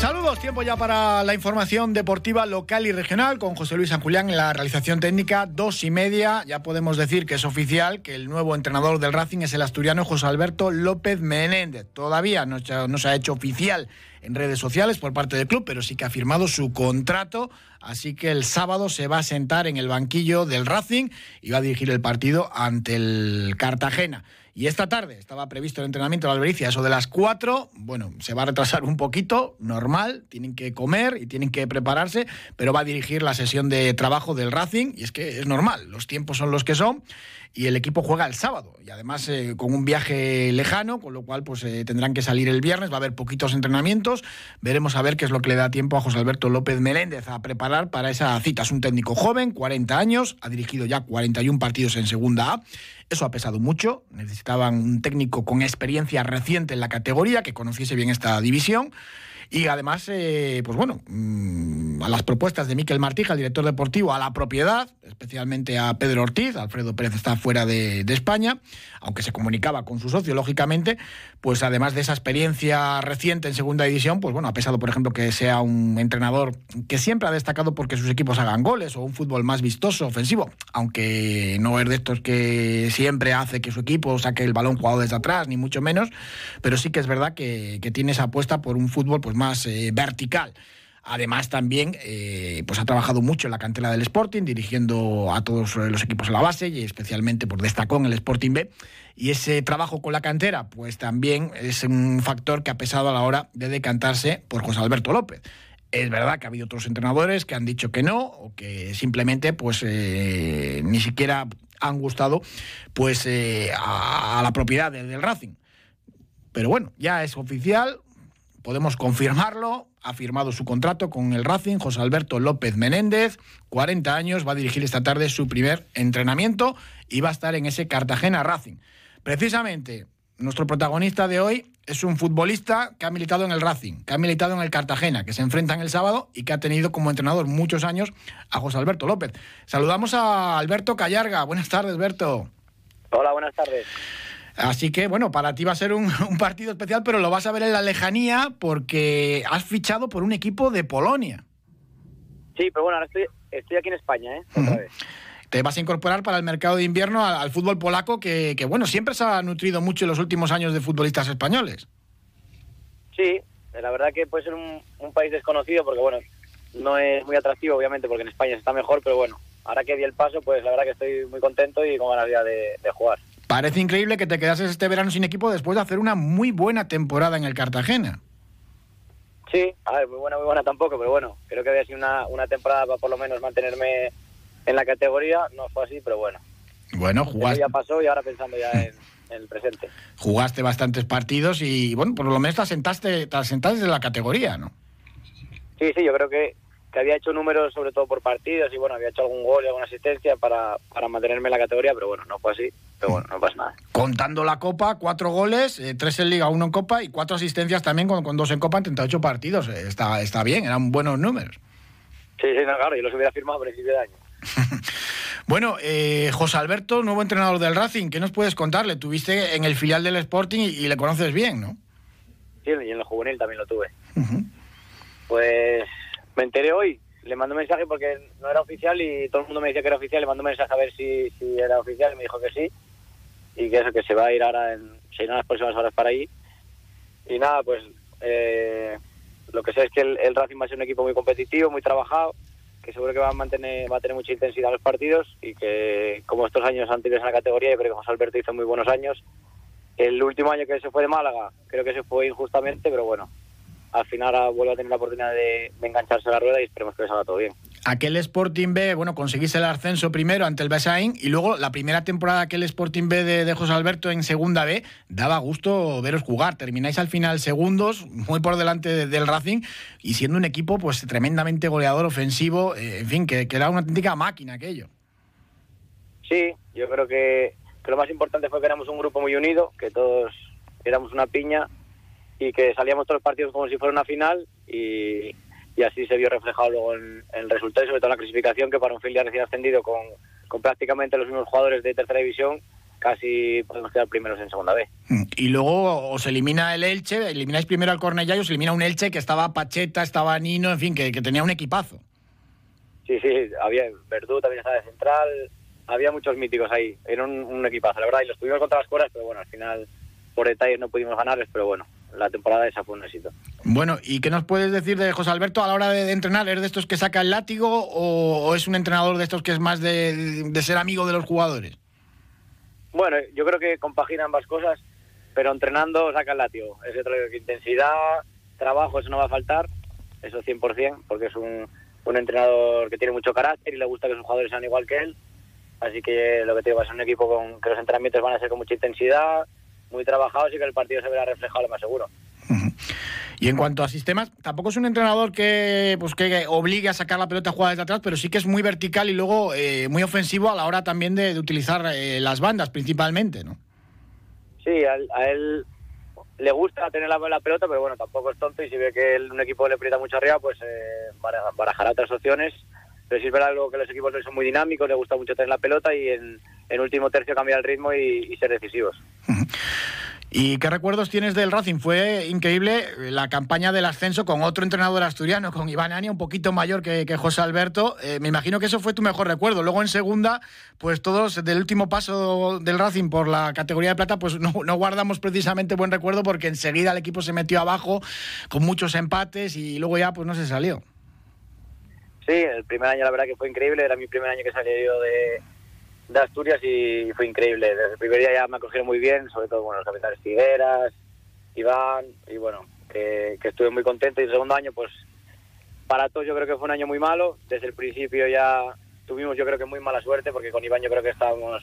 Saludos, tiempo ya para la información deportiva local y regional con José Luis San Julián en la realización técnica, dos y media. Ya podemos decir que es oficial que el nuevo entrenador del Racing es el asturiano José Alberto López Menéndez. Todavía no se ha hecho oficial en redes sociales por parte del club, pero sí que ha firmado su contrato. Así que el sábado se va a sentar en el banquillo del Racing y va a dirigir el partido ante el Cartagena. Y esta tarde estaba previsto el entrenamiento de la Albericia, eso de las 4. Bueno, se va a retrasar un poquito, normal, tienen que comer y tienen que prepararse, pero va a dirigir la sesión de trabajo del Racing y es que es normal, los tiempos son los que son y el equipo juega el sábado y además eh, con un viaje lejano, con lo cual pues eh, tendrán que salir el viernes, va a haber poquitos entrenamientos, veremos a ver qué es lo que le da tiempo a José Alberto López Meléndez a preparar para esa cita. Es un técnico joven, 40 años, ha dirigido ya 41 partidos en Segunda A eso ha pesado mucho, necesitaban un técnico con experiencia reciente en la categoría, que conociese bien esta división. Y además, eh, pues bueno, mm, a las propuestas de Miquel Martija, el director deportivo, a la propiedad, especialmente a Pedro Ortiz, Alfredo Pérez está fuera de, España, aunque se comunicaba con su socio, lógicamente, pues además de esa experiencia reciente en segunda división, pues bueno, ha pesado, por ejemplo, que sea un entrenador que siempre ha destacado porque sus equipos hagan goles o un fútbol más vistoso, ofensivo, aunque no es de estos que siempre hace que su equipo saque el balón jugado desde atrás, ni mucho menos, pero sí que es verdad que, que tiene esa apuesta por un fútbol pues más eh, vertical. Además, también eh, pues ha trabajado mucho en la cantera del Sporting, dirigiendo a todos los equipos en la base y especialmente por pues, destacó en el Sporting B. Y ese trabajo con la cantera, pues también es un factor que ha pesado a la hora de decantarse por José Alberto López. Es verdad que ha habido otros entrenadores que han dicho que no o que simplemente pues eh, ni siquiera han gustado pues a, la propiedad del Racing. Pero bueno, ya es oficial, podemos confirmarlo. Ha firmado su contrato con el Racing, José Alberto López Menéndez, 40 años, va a dirigir esta tarde su primer entrenamiento y va a estar en ese Cartagena Racing. Precisamente, nuestro protagonista de hoy es un futbolista que ha militado en el Racing, que ha militado en el Cartagena, que se enfrentan el sábado y que ha tenido como entrenador muchos años a José Alberto López. Saludamos a Alberto Callarga. Buenas tardes, Alberto. Hola, buenas tardes. Así que, bueno, para ti va a ser un, partido especial, pero lo vas a ver en la lejanía porque has fichado por un equipo de Polonia. Sí, pero bueno, ahora estoy, aquí en España, ¿eh? Te vas a incorporar para el mercado de invierno al, fútbol polaco, que, bueno, siempre se ha nutrido mucho en los últimos años de futbolistas españoles. Sí, la verdad que puede ser un, país desconocido porque, bueno, no es muy atractivo, obviamente, porque en España está mejor, pero bueno, ahora que di el paso, pues la verdad que estoy muy contento y con ganas ya de jugar. Parece increíble que te quedases este verano sin equipo después de hacer una muy buena temporada en el Cartagena. Sí, a ver, muy buena, muy buena tampoco, pero bueno, creo que había sido una, una temporada para por lo menos mantenerme en la categoría. No fue así, pero bueno. Bueno, jugaste. ya pasó y ahora pensando ya en, el presente. Jugaste bastantes partidos y, bueno, por lo menos te asentaste, te asentaste en la categoría, ¿no? Sí, sí, yo creo que, que había hecho números sobre todo por partidos y, bueno, había hecho algún gol y alguna asistencia para, para mantenerme en la categoría, pero bueno, no fue así pero bueno, no pasa nada. Contando la Copa, cuatro goles, eh, tres en Liga, uno en Copa y cuatro asistencias también con, dos en Copa en 38 partidos. Eh, está, está bien, eran buenos números. Sí, sí, no, claro, yo los hubiera firmado a principio de año. bueno, eh, José Alberto, nuevo entrenador del Racing, ¿qué nos puedes contar? Le tuviste en el filial del Sporting y, le conoces bien, ¿no? Sí, y en el juvenil también lo tuve. Pues me enteré hoy, le mandó un mensaje porque no era oficial y todo el mundo me decía que era oficial, le mandó un mensaje a ver si, era oficial y me dijo que sí y que eso, que se va a ir ahora en, se las próximas horas para ahí. Y nada, pues eh, lo que sé es que el, Racing va a ser un equipo muy competitivo, muy trabajado, que seguro que va a mantener, va a tener mucha intensidad en los partidos y que como estos años anteriores en la categoría, yo creo que José Alberto hizo muy buenos años. El último año que se fue de Málaga, creo que se fue injustamente, pero bueno, al final vuelve a tener la oportunidad de, engancharse a la rueda y esperemos que le salga todo bien. aquel Sporting B, bueno, conseguís el ascenso primero ante el Besain y luego la primera temporada aquel Sporting B de, José Alberto en segunda B, daba gusto veros jugar. Termináis al final segundos, muy por delante del Racing y siendo un equipo pues tremendamente goleador, ofensivo, eh, en fin, que, era una auténtica máquina aquello. Sí, yo creo que, que lo más importante fue que éramos un grupo muy unido, que todos éramos una piña y que salíamos todos los partidos como si fuera una final y, y así se vio reflejado luego en, el resultado y sobre todo en la clasificación que para un filial recién ascendido con, con prácticamente los mismos jugadores de tercera división casi podemos quedar primeros en segunda B. Mm, y luego os elimina el Elche, elimináis primero al Cornellá y os elimina un Elche que estaba Pacheta, estaba Nino, en fin, que, tenía un equipazo. Sí, sí, había Verdú también estaba de central, había muchos míticos ahí, era un, un equipazo, la verdad, y los tuvimos contra las cuerdas, pero bueno, al final por detalles no pudimos ganarles, pero bueno, la temporada esa fue un éxito. Bueno, ¿y qué nos puedes decir de José Alberto a la hora de, entrenar? ¿Es de estos que saca el látigo o, es un entrenador de estos que es más de, ser amigo de los jugadores? Bueno, yo creo que compagina ambas cosas, pero entrenando saca el látigo. Es otro que intensidad, trabajo, eso no va a faltar, eso 100%, porque es un, un entrenador que tiene mucho carácter y le gusta que sus jugadores sean igual que él. Así que lo que te digo, es un equipo con que los entrenamientos van a ser con mucha intensidad, muy trabajados y que el partido se verá reflejado lo más seguro. Y en cuanto a sistemas, tampoco es un entrenador que, pues, que obligue a sacar la pelota jugada desde atrás, pero sí que es muy vertical y luego eh, muy ofensivo a la hora también de, utilizar eh, las bandas principalmente, ¿no? Sí, a, él le gusta tener la, pelota, pero bueno, tampoco es tonto y si ve que un equipo le aprieta mucho arriba, pues eh, barajará otras opciones. Pero sí es verdad que los equipos son muy dinámicos, le gusta mucho tener la pelota y en, en último tercio cambiar el ritmo y, ser decisivos. ¿Y qué recuerdos tienes del Racing? Fue increíble la campaña del ascenso con otro entrenador asturiano, con Iván Ania, un poquito mayor que, José Alberto. Eh, me imagino que eso fue tu mejor recuerdo. Luego en segunda, pues todos del último paso del Racing por la categoría de plata, pues no, guardamos precisamente buen recuerdo porque enseguida el equipo se metió abajo con muchos empates y luego ya pues no se salió. Sí, el primer año la verdad que fue increíble, era mi primer año que salí yo de, de Asturias y fue increíble. Desde el primer día ya me acogieron muy bien, sobre todo bueno, los capitanes Figueras, Iván, y bueno, que, estuve muy contento. Y el segundo año, pues para todos yo creo que fue un año muy malo. Desde el principio ya tuvimos yo creo que muy mala suerte, porque con Iván yo creo que estábamos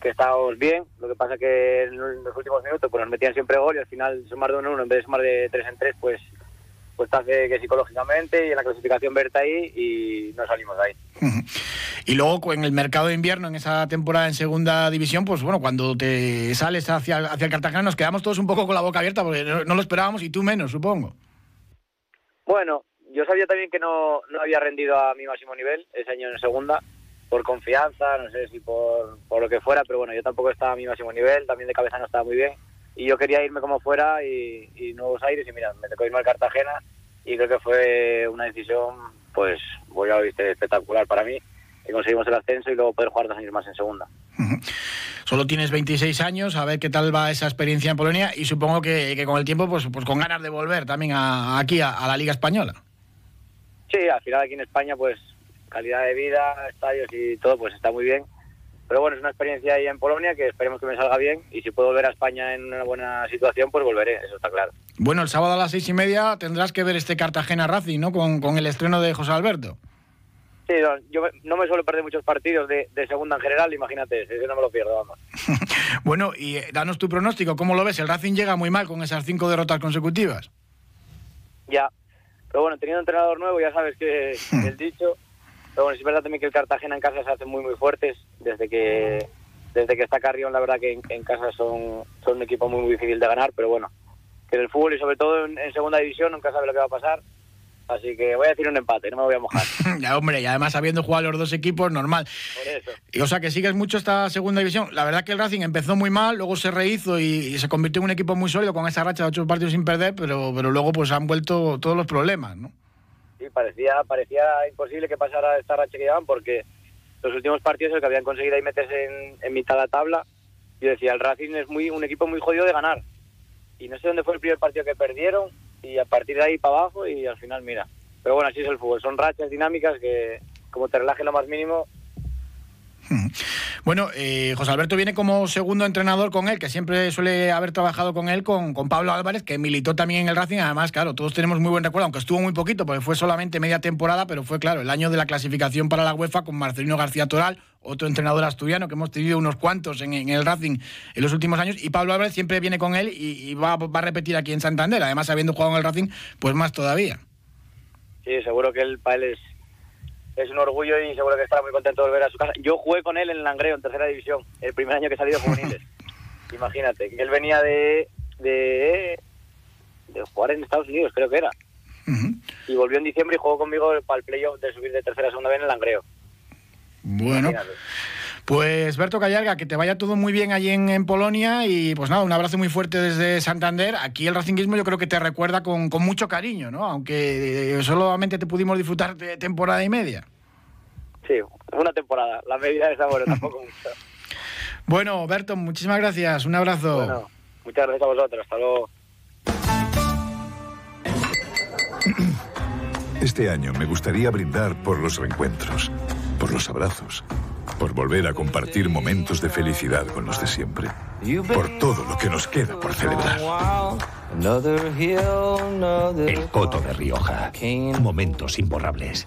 que estábamos bien. Lo que pasa que en los últimos minutos pues nos metían siempre gol y al final sumar de uno en uno en vez de sumar de tres en tres, pues pues hace que psicológicamente y en la clasificación verte ahí y no salimos de ahí. Y luego en el mercado de invierno, en esa temporada en segunda división, pues bueno, cuando te sales hacia, hacia el Cartagena nos quedamos todos un poco con la boca abierta porque no, lo esperábamos y tú menos, supongo. Bueno, yo sabía también que no, no había rendido a mi máximo nivel ese año en segunda, por confianza, no sé si por, por lo que fuera, pero bueno, yo tampoco estaba a mi máximo nivel, también de cabeza no estaba muy bien y yo quería irme como fuera y, Nuevos Aires y mira, me tocó irme al Cartagena y creo que fue una decisión, pues, voy a viste, espectacular para mí y conseguimos el ascenso y luego poder jugar dos años más en segunda. Solo tienes 26 años, a ver qué tal va esa experiencia en Polonia y supongo que, con el tiempo, pues, pues con ganas de volver también aquí a, la Liga Española. Sí, al final aquí en España, pues calidad de vida, estadios y todo, pues está muy bien pero bueno, es una experiencia ahí en Polonia que esperemos que me salga bien y si puedo volver a España en una buena situación, pues volveré, eso está claro. Bueno, el sábado a las seis y media tendrás que ver este Cartagena Racing, ¿no? Con, el estreno de José Alberto. Sí, yo no me suelo perder muchos partidos de, segunda en general, imagínate, eso no me lo pierdo, vamos. bueno, y eh, danos tu pronóstico, ¿cómo lo ves? El Racing llega muy mal con esas cinco derrotas consecutivas. Ya, pero bueno, teniendo un entrenador nuevo, ya sabes que el dicho pero bueno, es verdad también que el Cartagena en casa se hace muy, muy fuertes. Desde que desde que está Carrión, la verdad que en, casa son, son un equipo muy, muy difícil de ganar. Pero bueno, que en el fútbol y sobre todo en, segunda división nunca sabe lo que va a pasar. Así que voy a decir un empate, no me voy a mojar. ya, hombre, y además habiendo jugado los dos equipos, normal. Por eso. Y, o sea, que sigues mucho esta segunda división. La verdad que el Racing empezó muy mal, luego se rehizo y, se convirtió en un equipo muy sólido con esa racha de ocho partidos sin perder, pero, pero luego pues han vuelto todos los problemas, ¿no? Parecía, parecía imposible que pasara esta racha que llevaban porque los últimos partidos el que habían conseguido ahí meterse en, mitad de la tabla, yo decía, el Racing es muy un equipo muy jodido de ganar. Y no sé dónde fue el primer partido que perdieron y a partir de ahí para abajo y al final mira. Pero bueno, así es el fútbol, son rachas dinámicas que como te relajen lo más mínimo, Bueno, eh, José Alberto viene como segundo entrenador con él, que siempre suele haber trabajado con él, con, Pablo Álvarez, que militó también en el Racing. Además, claro, todos tenemos muy buen recuerdo, aunque estuvo muy poquito, porque fue solamente media temporada, pero fue, claro, el año de la clasificación para la UEFA con Marcelino García Toral, otro entrenador asturiano, que hemos tenido unos cuantos en, el Racing en los últimos años. Y Pablo Álvarez siempre viene con él y, va, va, a repetir aquí en Santander. Además, habiendo jugado en el Racing, pues más todavía. Sí, seguro que el para él es es un orgullo y seguro que estará muy contento de volver a su casa. Yo jugué con él en Langreo, en tercera división, el primer año que he salido juveniles. Imagínate, él venía de, de, de, jugar en Estados Unidos, creo que era. Y volvió en diciembre y jugó conmigo para el playoff de subir de tercera a segunda vez en el Langreo. Bueno. Pues Berto Callarga, que te vaya todo muy bien allí en, Polonia y pues nada, un abrazo muy fuerte desde Santander. Aquí el racinguismo yo creo que te recuerda con, mucho cariño, ¿no? Aunque eh, solamente te pudimos disfrutar de temporada y media. Sí, una temporada. La medida de sabor tampoco mucho. Bueno, Berto, muchísimas gracias. Un abrazo. Bueno, muchas gracias a vosotros. Hasta luego. Este año me gustaría brindar por los reencuentros, por los abrazos por volver a compartir momentos de felicidad con los de siempre, por todo lo que nos queda por celebrar. El Coto de Rioja. Momentos imborrables.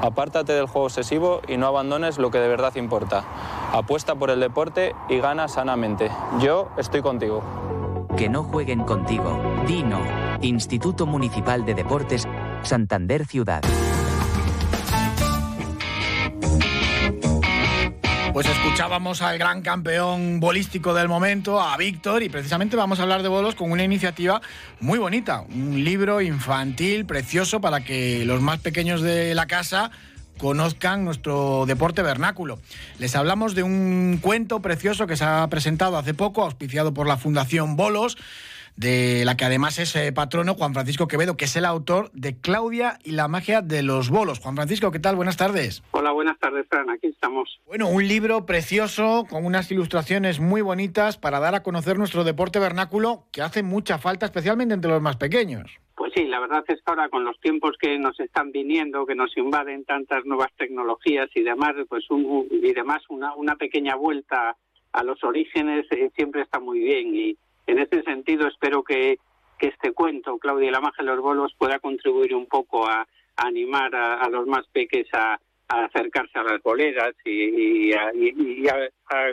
Apártate del juego obsesivo y no abandones lo que de verdad importa. Apuesta por el deporte y gana sanamente. Yo estoy contigo. Que no jueguen contigo. Dino. Instituto Municipal de Deportes, Santander Ciudad. Pues escuchábamos al gran campeón bolístico del momento, a Víctor, y precisamente vamos a hablar de bolos con una iniciativa muy bonita, un libro infantil precioso para que los más pequeños de la casa conozcan nuestro deporte vernáculo. Les hablamos de un cuento precioso que se ha presentado hace poco, auspiciado por la Fundación Bolos de la que además es eh, patrono Juan Francisco Quevedo, que es el autor de Claudia y la magia de los bolos. Juan Francisco, ¿qué tal? Buenas tardes. Hola, buenas tardes, Fran. Aquí estamos. Bueno, un libro precioso con unas ilustraciones muy bonitas para dar a conocer nuestro deporte vernáculo que hace mucha falta, especialmente entre los más pequeños. Pues sí, la verdad es que ahora con los tiempos que nos están viniendo, que nos invaden tantas nuevas tecnologías y demás, pues un, y demás una, una pequeña vuelta a los orígenes eh, siempre está muy bien y en ese sentido, espero que, este cuento, Claudia y la magia de los bolos, pueda contribuir un poco a, animar a, los más peques a, acercarse a las boleras y, a,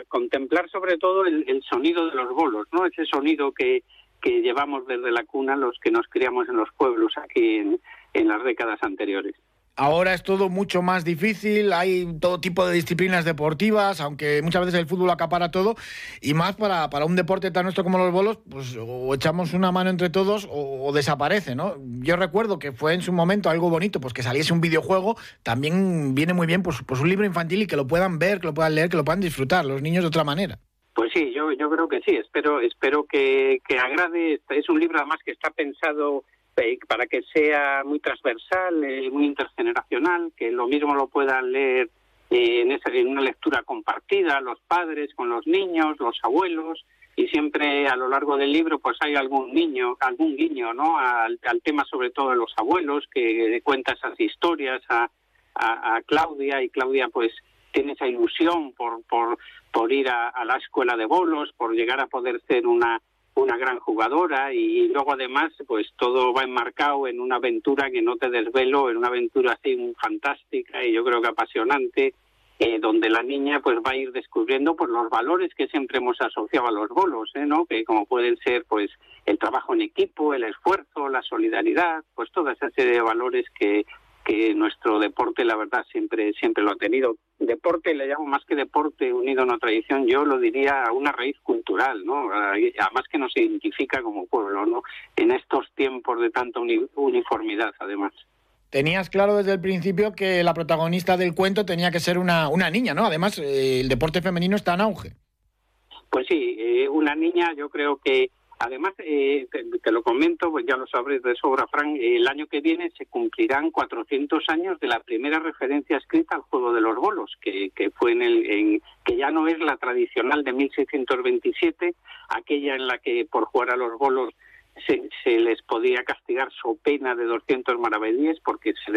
contemplar sobre todo el, sonido de los bolos, ¿no? Ese sonido que llevamos desde la cuna los que nos criamos en los pueblos aquí en las décadas anteriores. Ahora es todo mucho más difícil, hay todo tipo de disciplinas deportivas, aunque muchas veces el fútbol acapara todo, y más para, para un deporte tan nuestro como los bolos, pues o echamos una mano entre todos o, desaparece, ¿no? Yo recuerdo que fue en su momento algo bonito, pues que saliese un videojuego, también viene muy bien pues, pues un libro infantil y que lo puedan ver, que lo puedan leer, que lo puedan disfrutar los niños de otra manera. Pues sí, yo, yo creo que sí, espero, espero que, que agrade, es un libro además que está pensado para que sea muy transversal, eh, muy intergeneracional, que lo mismo lo puedan leer eh, en, esa, en una lectura compartida, los padres con los niños, los abuelos, y siempre a lo largo del libro pues hay algún niño, algún guiño, ¿no? Al, tema sobre todo de los abuelos que cuenta esas historias a, Claudia y Claudia pues tiene esa ilusión por, por ir a, la escuela de bolos, por llegar a poder ser una una gran jugadora y luego además pues todo va enmarcado en una aventura que no te desvelo, en una aventura así fantástica y yo creo que apasionante eh, donde la niña pues va a ir descubriendo pues los valores que siempre hemos asociado a los bolos, ¿eh? ¿no? Que como pueden ser pues el trabajo en equipo, el esfuerzo, la solidaridad, pues toda esa serie de valores que que nuestro deporte, la verdad, siempre, siempre lo ha tenido. Deporte, le llamo más que deporte unido a una tradición, yo lo diría a una raíz cultural, ¿no? Además que nos identifica como pueblo, ¿no? En estos tiempos de tanta uniformidad, además. Tenías claro desde el principio que la protagonista del cuento tenía que ser una, una niña, ¿no? Además, eh, el deporte femenino está en auge. Pues sí, eh, una niña yo creo que Además, eh, te, lo comento, pues ya lo sabréis de sobra, Fran, el año que viene se cumplirán 400 años de la primera referencia escrita al juego de los bolos, que, que fue en el, en, que ya no es la tradicional de 1627, aquella en la que por jugar a los bolos se, se les podía castigar su pena de 200 maravedíes, porque se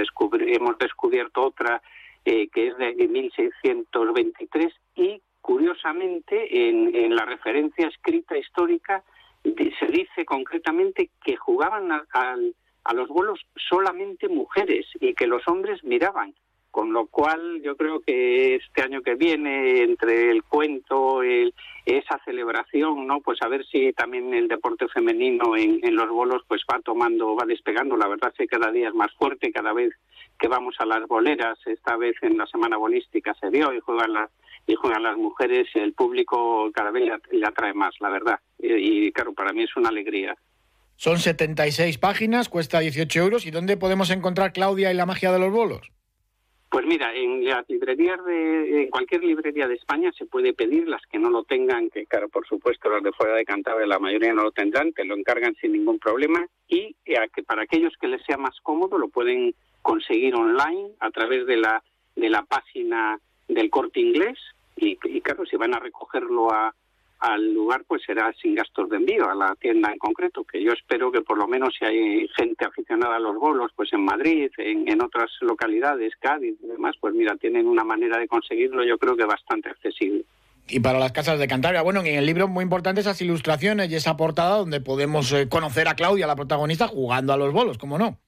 hemos descubierto otra eh, que es de 1623 y curiosamente en, en la referencia escrita histórica se dice concretamente que jugaban a, los bolos solamente mujeres y que los hombres miraban. Con lo cual yo creo que este año que viene, entre el cuento, el, esa celebración, ¿no? Pues a ver si también el deporte femenino en, los bolos pues va tomando, va despegando. La verdad es que cada día es más fuerte, cada vez que vamos a las boleras, esta vez en la semana bolística se vio y juegan las y juegan las mujeres, el público cada vez le atrae más, la verdad. Y, claro, para mí es una alegría. Son 76 páginas, cuesta 18 euros. ¿Y dónde podemos encontrar Claudia y la magia de los bolos? Pues mira, en las librerías de, en cualquier librería de España se puede pedir, las que no lo tengan, que claro, por supuesto las de fuera de Cantabria la mayoría no lo tendrán, te lo encargan sin ningún problema y que para aquellos que les sea más cómodo lo pueden conseguir online a través de la de la página del Corte Inglés y, claro, si van a recogerlo a, al lugar, pues será sin gastos de envío a la tienda en concreto, que yo espero que por lo menos si hay gente aficionada a los bolos, pues en Madrid, en, en otras localidades, Cádiz y demás, pues mira, tienen una manera de conseguirlo, yo creo que bastante accesible. Y para las casas de Cantabria, bueno, en el libro muy importante esas ilustraciones y esa portada donde podemos eh, conocer a Claudia, la protagonista, jugando a los bolos, ¿cómo no?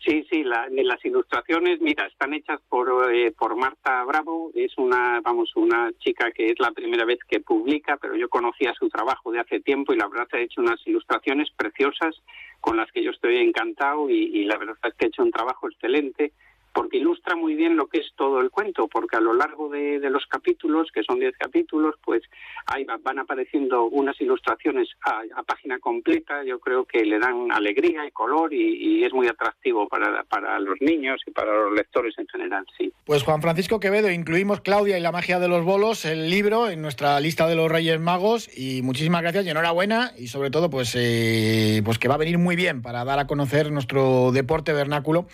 Sí, sí, las ilustraciones, mira, están hechas por, eh, por Marta Bravo, es una, vamos, una chica que es la primera vez que publica, pero yo conocía su trabajo de hace tiempo y la verdad ha hecho unas ilustraciones preciosas con las que yo estoy encantado y, y la verdad es que ha hecho un trabajo excelente porque ilustra muy bien lo que es todo el cuento, porque a lo largo de, los capítulos, que son 10 capítulos, pues ahí van apareciendo unas ilustraciones a, página completa, yo creo que le dan alegría y color y, es muy atractivo para, para los niños y para los lectores en general, sí. Pues Juan Francisco Quevedo, incluimos Claudia y la magia de los bolos, el libro en nuestra lista de los Reyes Magos y muchísimas gracias y enhorabuena y sobre todo pues, eh, pues que va a venir muy bien para dar a conocer nuestro deporte vernáculo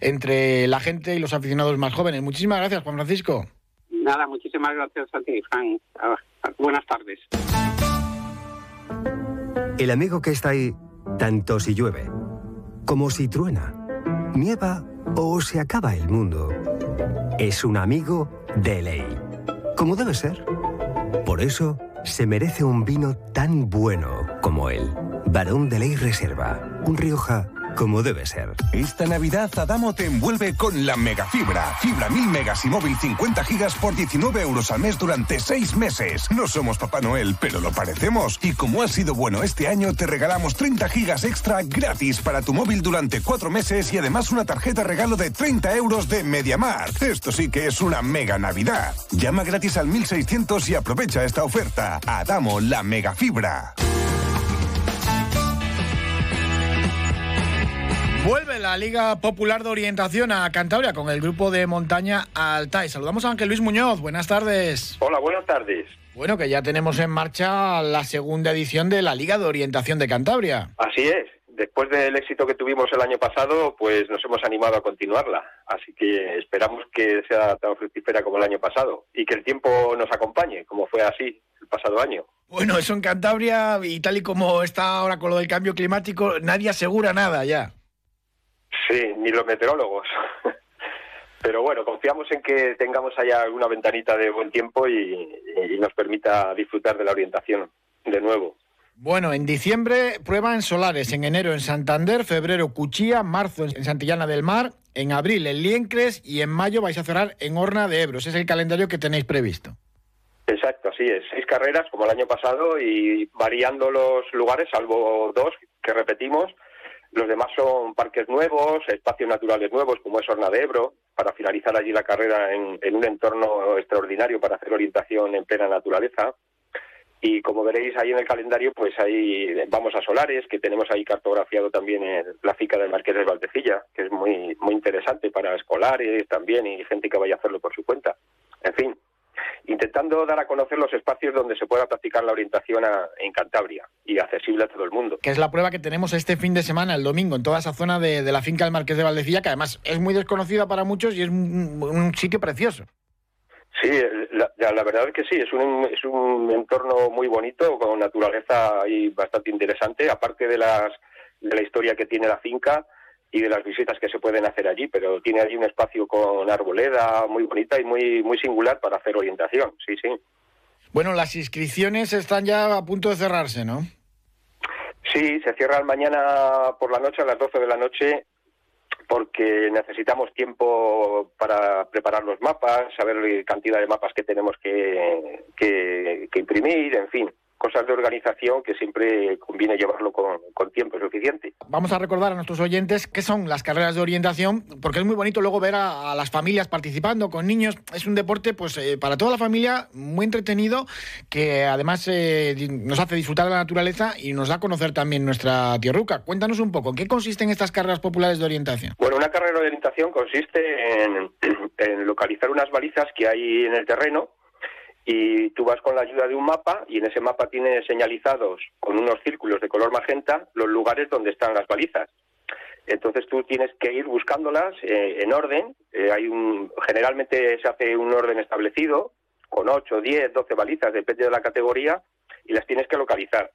entre la gente y los aficionados más jóvenes. Muchísimas gracias, Juan Francisco. Nada, muchísimas gracias a ti, Frank. Ah, buenas tardes. El amigo que está ahí, tanto si llueve, como si truena, nieva o se acaba el mundo, es un amigo de ley. Como debe ser. Por eso se merece un vino tan bueno como él. Barón de Ley Reserva. Un Rioja como debe ser. Esta Navidad Adamo te envuelve con la mega fibra. Fibra 1000 megas y móvil 50 gigas por 19 euros al mes durante 6 meses. No somos Papá Noel, pero lo parecemos. Y como ha sido bueno este año, te regalamos 30 gigas extra gratis para tu móvil durante 4 meses y además una tarjeta regalo de 30 euros de Mediamar. Esto sí que es una mega Navidad. Llama gratis al 1600 y aprovecha esta oferta. Adamo la mega Vuelve la Liga Popular de Orientación a Cantabria con el grupo de montaña Altai. Saludamos a Ángel Luis Muñoz. Buenas tardes. Hola, buenas tardes. Bueno, que ya tenemos en marcha la segunda edición de la Liga de Orientación de Cantabria. Así es. Después del éxito que tuvimos el año pasado, pues nos hemos animado a continuarla. Así que esperamos que sea tan fructífera como el año pasado y que el tiempo nos acompañe, como fue así el pasado año. Bueno, eso en Cantabria y tal y como está ahora con lo del cambio climático, nadie asegura nada ya. Sí, ni los meteorólogos. Pero bueno, confiamos en que tengamos allá alguna ventanita de buen tiempo y, nos permita disfrutar de la orientación de nuevo. Bueno, en diciembre prueba en Solares, en enero en Santander, febrero Cuchilla, marzo en Santillana del Mar, en abril en Liencres y en mayo vais a cerrar en Horna de Ebro. Ese es el calendario que tenéis previsto. Exacto, así es. Seis carreras como el año pasado y variando los lugares, salvo dos que repetimos, los demás son parques nuevos, espacios naturales nuevos, como es Horna de Ebro, para finalizar allí la carrera en, un entorno extraordinario para hacer orientación en plena naturaleza. Y como veréis ahí en el calendario, pues ahí vamos a Solares, que tenemos ahí cartografiado también la fica del Marqués de Valdecilla, que es muy, muy interesante para escolares también y gente que vaya a hacerlo por su cuenta. En fin, intentando dar a conocer los espacios donde se pueda practicar la orientación en Cantabria y accesible a todo el mundo. Que es la prueba que tenemos este fin de semana, el domingo, en toda esa zona de, la finca del Marqués de Valdecilla, que además es muy desconocida para muchos y es un, sitio precioso. Sí, la, la, verdad es que sí, es un, es un entorno muy bonito, con naturaleza y bastante interesante, aparte de, las, de la historia que tiene la finca y de las visitas que se pueden hacer allí, pero tiene allí un espacio con arboleda muy bonita y muy, muy singular para hacer orientación, sí, sí. Bueno, las inscripciones están ya a punto de cerrarse, ¿no? Sí, se cierran mañana por la noche, a las 12 de la noche, porque necesitamos tiempo para preparar los mapas, saber la cantidad de mapas que tenemos que, que imprimir, en fin cosas de organización que siempre conviene llevarlo con, tiempo suficiente. Vamos a recordar a nuestros oyentes qué son las carreras de orientación, porque es muy bonito luego ver a, las familias participando con niños. Es un deporte, pues, eh, para toda la familia muy entretenido, que además eh, nos hace disfrutar de la naturaleza y nos da a conocer también nuestra tierruca. Cuéntanos un poco, ¿en qué consisten estas carreras populares de orientación? Bueno, una carrera de orientación consiste en localizar unas balizas que hay en el terreno y tú vas con la ayuda de un mapa y en ese mapa tienes señalizados con unos círculos de color magenta los lugares donde están las balizas. Entonces tú tienes que ir buscándolas eh, en orden. Eh, hay un, generalmente se hace un orden establecido con 8, 10, 12 balizas, depende de la categoría, y las tienes que localizar.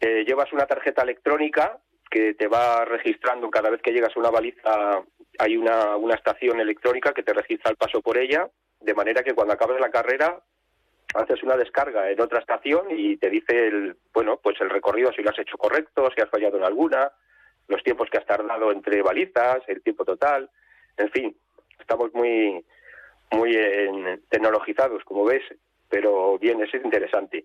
Eh, llevas una tarjeta electrónica que te va registrando cada vez que llegas a una baliza, hay una, una estación electrónica que te registra el paso por ella, de manera que cuando acabes la carrera haces una descarga en otra estación y te dice el, bueno, pues el recorrido si lo has hecho correcto, si has fallado en alguna, los tiempos que has tardado entre balizas, el tiempo total, en fin, estamos muy muy tecnologizados, como ves, pero bien, es interesante.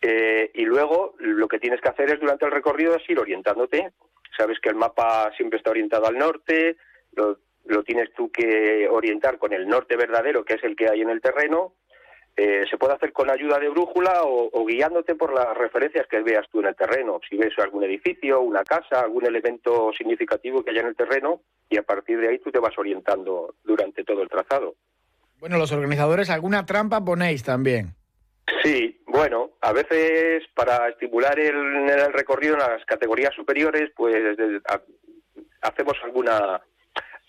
Eh, y luego lo que tienes que hacer es durante el recorrido es ir orientándote. Sabes que el mapa siempre está orientado al norte, lo, lo tienes tú que orientar con el norte verdadero, que es el que hay en el terreno, eh, se puede hacer con ayuda de brújula o, guiándote por las referencias que veas tú en el terreno. Si ves algún edificio, una casa, algún elemento significativo que haya en el terreno y a partir de ahí tú te vas orientando durante todo el trazado. Bueno, los organizadores, ¿alguna trampa ponéis también? Sí, bueno, a veces para estimular el, el recorrido en las categorías superiores, pues hacemos alguna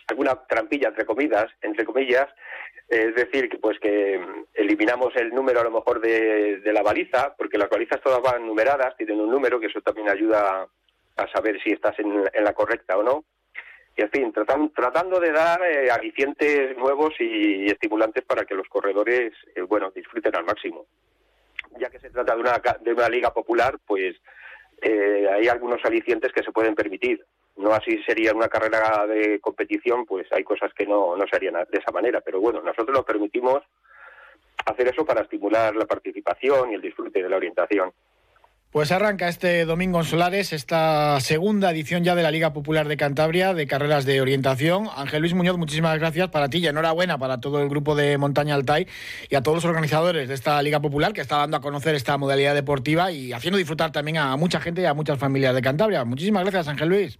alguna trampilla entre comidas, entre comillas, es decir, que pues que eliminamos el número a lo mejor de, la baliza, porque las balizas todas van numeradas, tienen un número, que eso también ayuda a saber si estás en, la correcta o no. Y en fin, tratando de dar eh, alicientes nuevos y estimulantes para que los corredores, eh, bueno, disfruten al máximo. Ya que se trata de una, de una liga popular, pues eh, hay algunos alicientes que se pueden permitir no así sería una carrera de competición, pues hay cosas que no, no se harían de esa manera. Pero bueno, nosotros lo permitimos hacer eso para estimular la participación y el disfrute de la orientación. Pues arranca este domingo en Solares esta segunda edición ya de la Liga Popular de Cantabria de carreras de orientación. Ángel Luis Muñoz, muchísimas gracias para ti y enhorabuena para todo el grupo de Montaña Altai y a todos los organizadores de esta Liga Popular que está dando a conocer esta modalidad deportiva y haciendo disfrutar también a mucha gente y a muchas familias de Cantabria. Muchísimas gracias, Ángel Luis.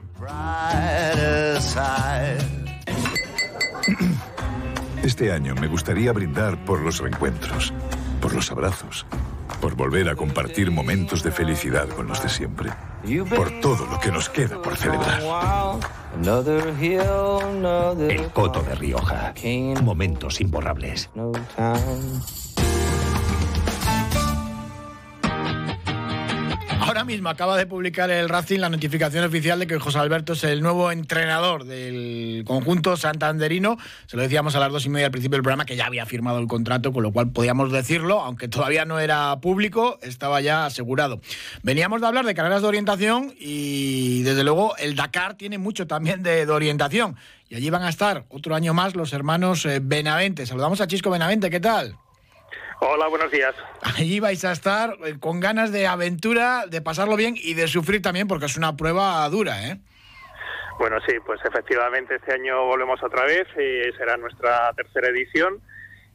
Este año me gustaría brindar por los reencuentros, por los abrazos, por volver a compartir momentos de felicidad con los de siempre, por todo lo que nos queda por celebrar. El Coto de Rioja. Momentos imborrables. Acaba de publicar el Racing la notificación oficial de que José Alberto es el nuevo entrenador del conjunto santanderino. Se lo decíamos a las dos y media al principio del programa que ya había firmado el contrato, con lo cual podíamos decirlo, aunque todavía no era público, estaba ya asegurado. Veníamos de hablar de carreras de orientación y desde luego el Dakar tiene mucho también de, orientación. Y allí van a estar otro año más los hermanos eh, Benavente. Saludamos a Chisco Benavente, ¿qué tal? Hola, buenos días. Allí vais a estar eh, con ganas de aventura, de pasarlo bien y de sufrir también, porque es una prueba dura, ¿eh? Bueno, sí, pues efectivamente este año volvemos otra vez, eh, será nuestra tercera edición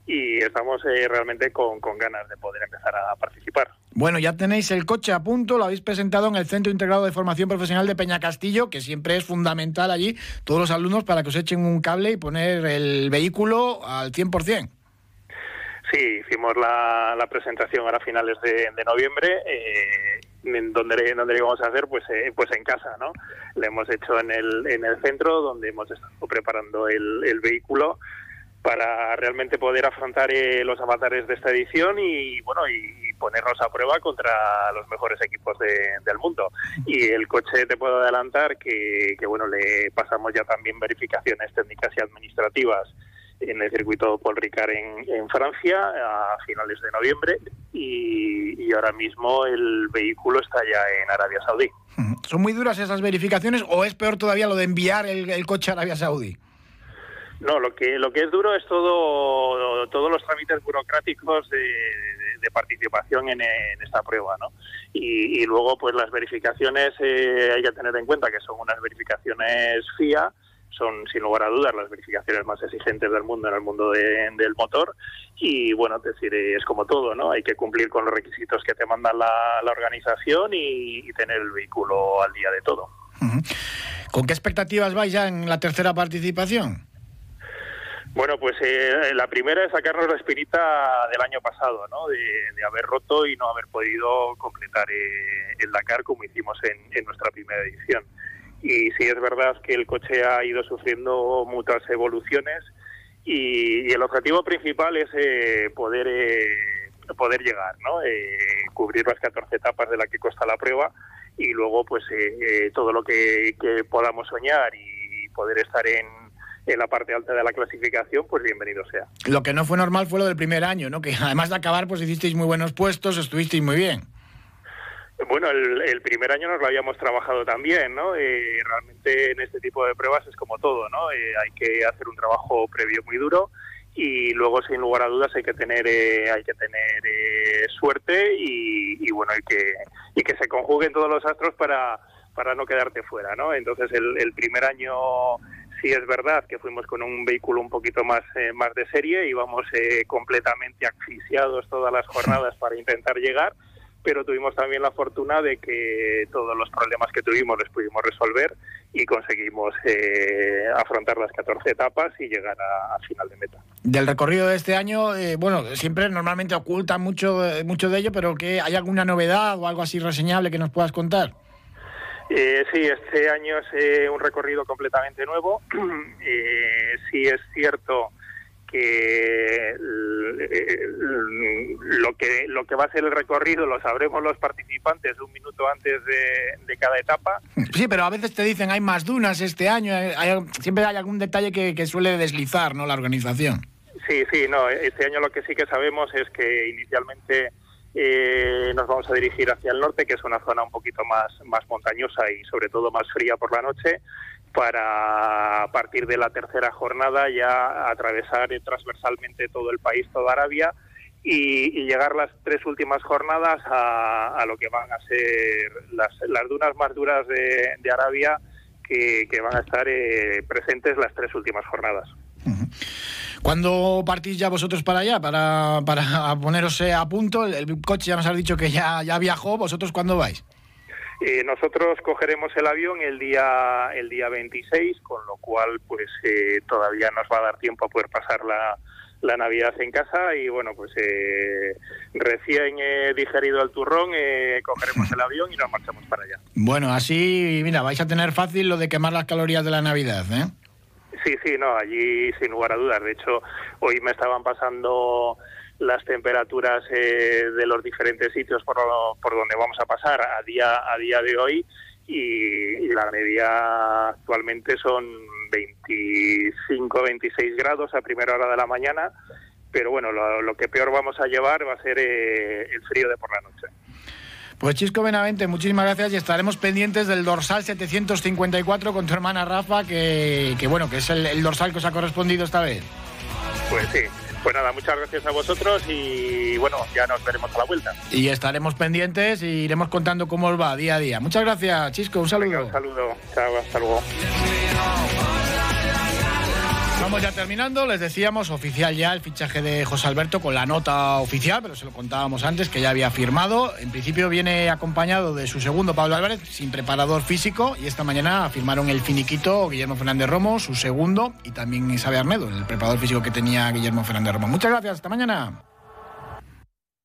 y estamos eh, realmente con, con, ganas de poder empezar a participar. Bueno, ya tenéis el coche a punto, lo habéis presentado en el Centro Integrado de Formación Profesional de Peña Castillo, que siempre es fundamental allí, todos los alumnos para que os echen un cable y poner el vehículo al 100%. Sí, hicimos la, la presentación ahora a finales de, noviembre, eh, donde, donde íbamos a hacer, pues, eh, pues en casa, ¿no? Lo hemos hecho en el, en el centro, donde hemos estado preparando el, el vehículo para realmente poder afrontar eh, los avatares de esta edición y bueno y, ponernos a prueba contra los mejores equipos de, del mundo y el coche te puedo adelantar que, que, bueno le pasamos ya también verificaciones técnicas y administrativas en el circuito Paul Ricard en, en Francia a finales de noviembre y, y, ahora mismo el vehículo está ya en Arabia Saudí. ¿Son muy duras esas verificaciones o es peor todavía lo de enviar el, el coche a Arabia Saudí? No, lo que lo que es duro es todo todos los trámites burocráticos de, de, de participación en, en, esta prueba, ¿no? Y, y, luego, pues las verificaciones eh, hay que tener en cuenta que son unas verificaciones FIA, son sin lugar a dudas las verificaciones más exigentes del mundo en el mundo de, del motor y bueno, es decir, es como todo, ¿no? Hay que cumplir con los requisitos que te manda la, la organización y, y, tener el vehículo al día de todo. ¿Con qué expectativas vais ya en la tercera participación? Bueno, pues eh, la primera es sacarnos la espinita del año pasado, ¿no? De, de haber roto y no haber podido completar eh, el Dakar como hicimos en, en, nuestra primera edición. Y sí es verdad que el coche ha ido sufriendo muchas evoluciones y, el objetivo principal es eh, poder poder llegar, ¿no? cubrir las 14 etapas de la que consta la prueba y luego pues todo lo que, que podamos soñar y poder estar en en la parte alta de la clasificación, pues bienvenido sea. Lo que no fue normal fue lo del primer año, ¿no? Que además de acabar, pues hicisteis muy buenos puestos, estuvisteis muy bien. Bueno, el, el primer año nos lo habíamos trabajado también, ¿no? Eh, realmente en este tipo de pruebas es como todo, ¿no? Eh, hay que hacer un trabajo previo muy duro y luego sin lugar a dudas hay que tener eh, hay que tener eh, suerte y, y, bueno y que y que se conjuguen todos los astros para para no quedarte fuera, ¿no? Entonces el, el primer año sí es verdad que fuimos con un vehículo un poquito más, eh, más de serie, íbamos eh, completamente asfixiados todas las jornadas para intentar llegar, pero tuvimos también la fortuna de que todos los problemas que tuvimos los pudimos resolver y conseguimos eh, afrontar las 14 etapas y llegar a, a, final de meta. Del recorrido de este año, eh, bueno, siempre normalmente oculta mucho, mucho de ello, pero que ¿hay alguna novedad o algo así reseñable que nos puedas contar? Eh, sí, este año es eh, un recorrido completamente nuevo. Eh, sí es cierto que lo que lo que va a ser el recorrido lo sabremos los participantes un minuto antes de, de cada etapa. Sí, pero a veces te dicen hay más dunas este año, hay, siempre hay algún detalle que, que suele deslizar, ¿no? La organización. Sí, sí, no. Este año lo que sí que sabemos es que inicialmente eh, nos vamos a dirigir hacia el norte, que es una zona un poquito más, más montañosa y sobre todo más fría por la noche, para a partir de la tercera jornada ya atravesar transversalmente todo el país, toda Arabia, y, llegar las tres últimas jornadas a, lo que van a ser las, dunas más duras de, Arabia, que, van a estar eh, presentes las tres últimas jornadas. ¿Cuándo partís ya vosotros para allá, para, para poneros a punto? El, el, coche ya nos has dicho que ya, ya viajó, ¿vosotros cuándo vais? Eh, nosotros cogeremos el avión el día el día 26, con lo cual pues eh, todavía nos va a dar tiempo a poder pasar la, la Navidad en casa y bueno, pues eh, recién digerido el turrón, eh, cogeremos el avión y nos marchamos para allá. Bueno, así, mira, vais a tener fácil lo de quemar las calorías de la Navidad, ¿eh? Sí, sí, no, allí sin lugar a dudas. De hecho, hoy me estaban pasando las temperaturas eh, de los diferentes sitios por, por donde vamos a pasar a día a día de hoy y, y la media actualmente son 25, 26 grados a primera hora de la mañana, pero bueno, lo, lo que peor vamos a llevar va a ser eh, el frío de por la noche. Pues Chisco Benavente, muchísimas gracias y estaremos pendientes del dorsal 754 con tu hermana Rafa, que, que bueno, que es el, el, dorsal que os ha correspondido esta vez. Pues sí, Pues nada, muchas gracias a vosotros y bueno, ya nos veremos a la vuelta. Y estaremos pendientes y iremos contando cómo os va día a día. Muchas gracias, Chisco, un saludo. un saludo, chao, hasta luego. Vamos ya terminando, les decíamos oficial ya el fichaje de José Alberto con la nota oficial, pero se lo contábamos antes que ya había firmado. En principio viene acompañado de su segundo Pablo Álvarez, sin preparador físico, y esta mañana firmaron el finiquito Guillermo Fernández Romo, su segundo, y también Isabel Arnedo, el preparador físico que tenía Guillermo Fernández Romo. Muchas gracias, hasta mañana.